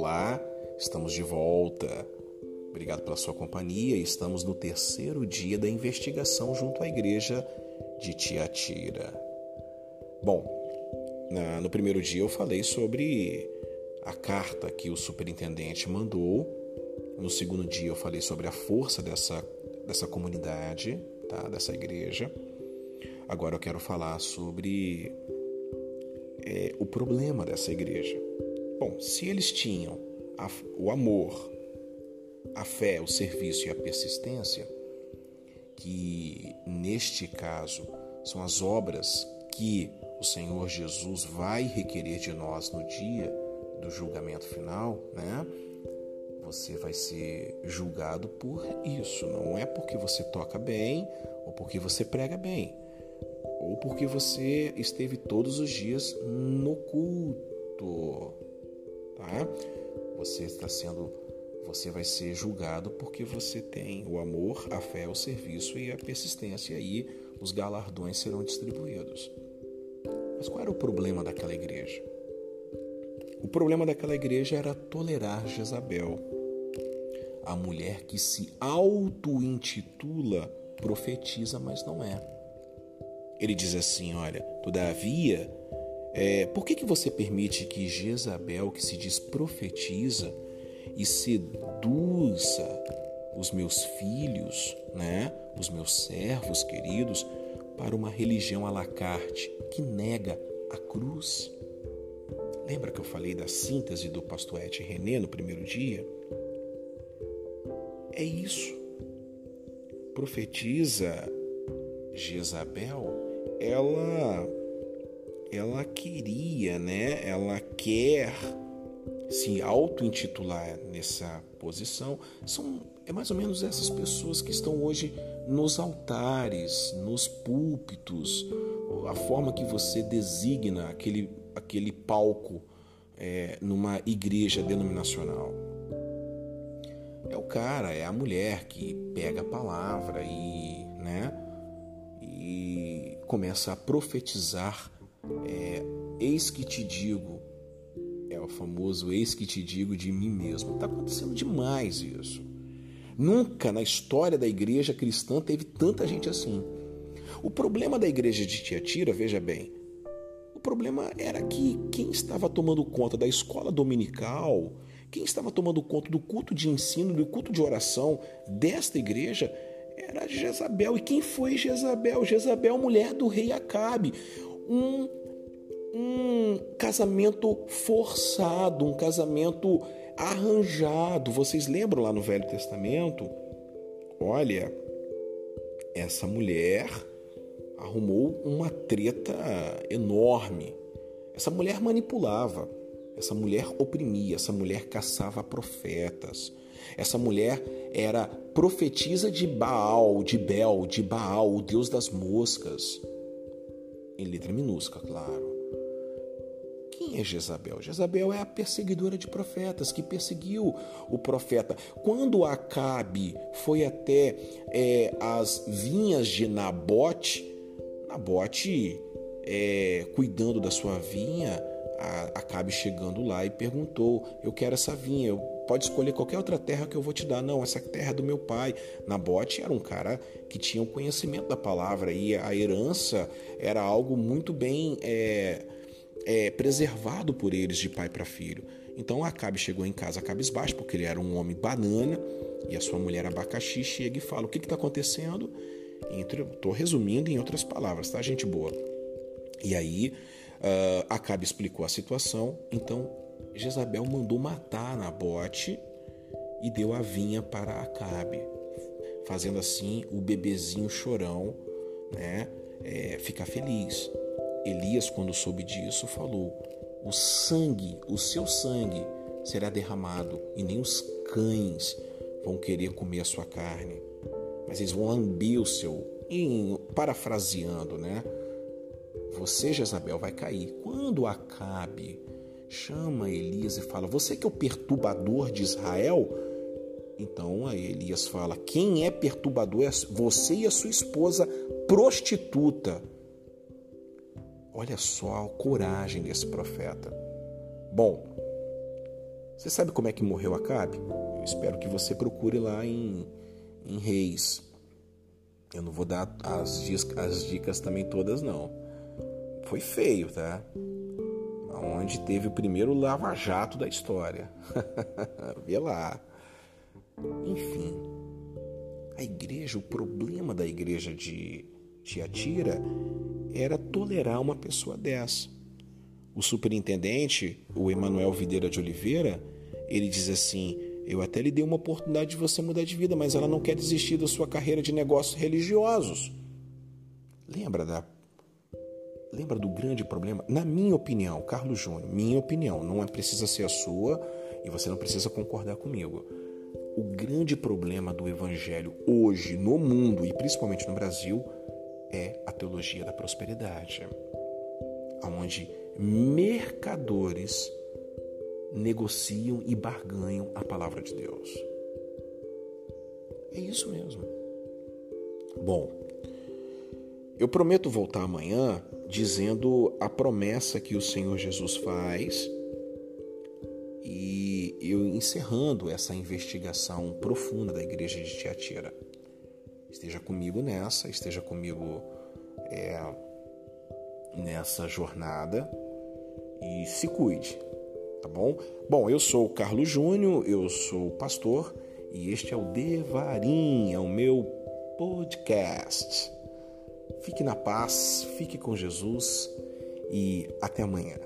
Olá, estamos de volta. Obrigado pela sua companhia. Estamos no terceiro dia da investigação junto à igreja de Tiatira. Bom, no primeiro dia eu falei sobre a carta que o superintendente mandou. No segundo dia eu falei sobre a força dessa, dessa comunidade, tá? dessa igreja. Agora eu quero falar sobre é, o problema dessa igreja. Bom, se eles tinham a, o amor, a fé, o serviço e a persistência, que neste caso são as obras que o Senhor Jesus vai requerer de nós no dia do julgamento final, né? Você vai ser julgado por isso. Não é porque você toca bem ou porque você prega bem ou porque você esteve todos os dias no culto tá? Você está sendo, você vai ser julgado porque você tem o amor, a fé, o serviço e a persistência. E aí os galardões serão distribuídos. Mas qual era o problema daquela igreja? O problema daquela igreja era tolerar Jezabel, a mulher que se auto-intitula profetiza, mas não é. Ele diz assim: Olha, todavia é, por que, que você permite que Jezabel, que se diz profetiza e seduza os meus filhos, né, os meus servos queridos, para uma religião à la carte que nega a cruz? Lembra que eu falei da síntese do pastor Et René no primeiro dia? É isso. Profetiza Jezabel, ela ela queria, né? Ela quer se auto-intitular nessa posição. São é mais ou menos essas pessoas que estão hoje nos altares, nos púlpitos, a forma que você designa aquele, aquele palco é, numa igreja denominacional. É o cara, é a mulher que pega a palavra e, né, e começa a profetizar é, eis que te digo, é o famoso eis que te digo de mim mesmo. Está acontecendo demais isso. Nunca na história da igreja cristã teve tanta gente assim. O problema da igreja de Tiatira, veja bem, o problema era que quem estava tomando conta da escola dominical, quem estava tomando conta do culto de ensino, do culto de oração desta igreja, era Jezabel. E quem foi Jezabel? Jezabel, mulher do rei Acabe um, um casamento forçado, um casamento arranjado. Vocês lembram lá no Velho Testamento? Olha, essa mulher arrumou uma treta enorme. Essa mulher manipulava, essa mulher oprimia, essa mulher caçava profetas. Essa mulher era profetisa de Baal, de Bel, de Baal, o deus das moscas em letra minúscula, claro. Quem é Jezabel? Jezabel é a perseguidora de profetas que perseguiu o profeta. Quando Acabe foi até é, as vinhas de Nabote, Nabote, é, cuidando da sua vinha, Acabe chegando lá e perguntou: Eu quero essa vinha, eu pode escolher qualquer outra terra que eu vou te dar. Não, essa terra é do meu pai. Nabote era um cara que tinha o conhecimento da palavra e a herança era algo muito bem é, é, preservado por eles de pai para filho. Então Acabe chegou em casa cabisbaixo, porque ele era um homem banana e a sua mulher abacaxi chega e fala: O que está acontecendo? Estou resumindo em outras palavras, tá, gente boa? E aí uh, Acabe explicou a situação, então Jezabel mandou matar Nabote e deu a vinha para Acabe, fazendo assim o bebezinho chorão né, é, ficar feliz. Elias, quando soube disso, falou: O sangue, o seu sangue será derramado, e nem os cães vão querer comer a sua carne, mas eles vão lamber o seu. Em, parafraseando, né? Você, Jezabel, vai cair. Quando Acabe chama Elias e fala: Você que é o perturbador de Israel? Então aí Elias fala: Quem é perturbador é você e a sua esposa prostituta. Olha só a coragem desse profeta. Bom, Você sabe como é que morreu Acabe? Eu espero que você procure lá em, em Reis. Eu não vou dar as, as dicas também todas, não. Foi feio, tá? Onde teve o primeiro lava-jato da história. Vê lá. Enfim, a igreja, o problema da igreja de Tiatira era tolerar uma pessoa dessa. O superintendente, o Emanuel Videira de Oliveira, ele diz assim: Eu até lhe dei uma oportunidade de você mudar de vida, mas ela não quer desistir da sua carreira de negócios religiosos. Lembra da Lembra do grande problema? Na minha opinião, Carlos Júnior, minha opinião, não é precisa ser a sua e você não precisa concordar comigo. O grande problema do evangelho hoje no mundo e principalmente no Brasil é a teologia da prosperidade, onde mercadores negociam e barganham a palavra de Deus. É isso mesmo. Bom, eu prometo voltar amanhã dizendo a promessa que o Senhor Jesus faz e eu encerrando essa investigação profunda da igreja de Tiatira. Esteja comigo nessa, esteja comigo é, nessa jornada e se cuide, tá bom? Bom, eu sou o Carlos Júnior, eu sou pastor e este é o Devarim, é o meu podcast. Fique na paz, fique com Jesus e até amanhã.